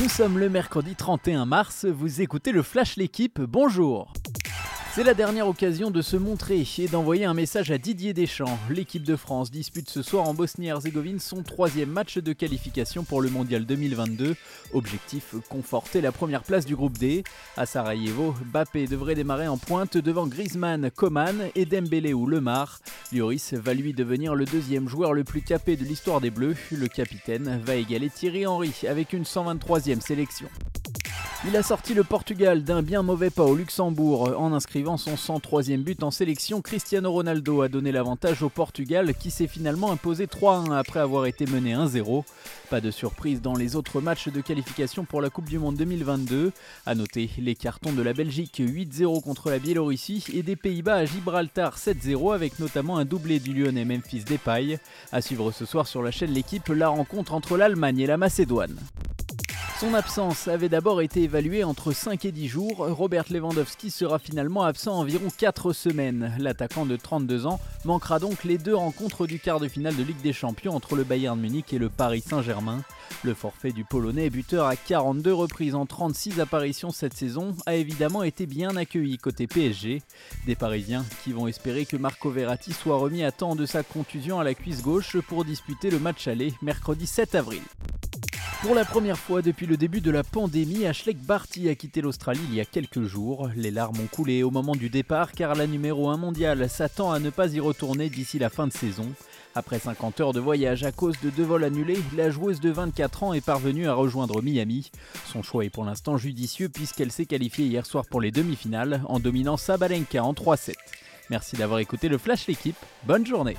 Nous sommes le mercredi 31 mars, vous écoutez le Flash L'équipe, bonjour c'est la dernière occasion de se montrer et d'envoyer un message à Didier Deschamps. L'équipe de France dispute ce soir en Bosnie-Herzégovine son troisième match de qualification pour le Mondial 2022. Objectif conforter la première place du groupe D. À Sarajevo, Bappé devrait démarrer en pointe devant Griezmann, Coman et Dembélé ou Lemar. Lloris va lui devenir le deuxième joueur le plus capé de l'histoire des Bleus. Le capitaine va égaler Thierry Henry avec une 123e sélection. Il a sorti le Portugal d'un bien mauvais pas au Luxembourg en inscrivant son 103e but en sélection. Cristiano Ronaldo a donné l'avantage au Portugal qui s'est finalement imposé 3-1 après avoir été mené 1-0. Pas de surprise dans les autres matchs de qualification pour la Coupe du Monde 2022. A noter les cartons de la Belgique 8-0 contre la Biélorussie et des Pays-Bas à Gibraltar 7-0 avec notamment un doublé du Lyonnais Memphis Depay. À suivre ce soir sur la chaîne L'équipe la rencontre entre l'Allemagne et la Macédoine. Son absence avait d'abord été évaluée entre 5 et 10 jours. Robert Lewandowski sera finalement absent environ 4 semaines. L'attaquant de 32 ans manquera donc les deux rencontres du quart de finale de Ligue des Champions entre le Bayern Munich et le Paris Saint-Germain. Le forfait du Polonais, buteur à 42 reprises en 36 apparitions cette saison, a évidemment été bien accueilli côté PSG. Des Parisiens qui vont espérer que Marco Verratti soit remis à temps de sa contusion à la cuisse gauche pour disputer le match aller mercredi 7 avril. Pour la première fois depuis le début de la pandémie, Ashley Barty a quitté l'Australie il y a quelques jours. Les larmes ont coulé au moment du départ car la numéro 1 mondiale s'attend à ne pas y retourner d'ici la fin de saison. Après 50 heures de voyage à cause de deux vols annulés, la joueuse de 24 ans est parvenue à rejoindre Miami. Son choix est pour l'instant judicieux puisqu'elle s'est qualifiée hier soir pour les demi-finales en dominant Sabalenka en 3-7. Merci d'avoir écouté le Flash l'équipe. Bonne journée.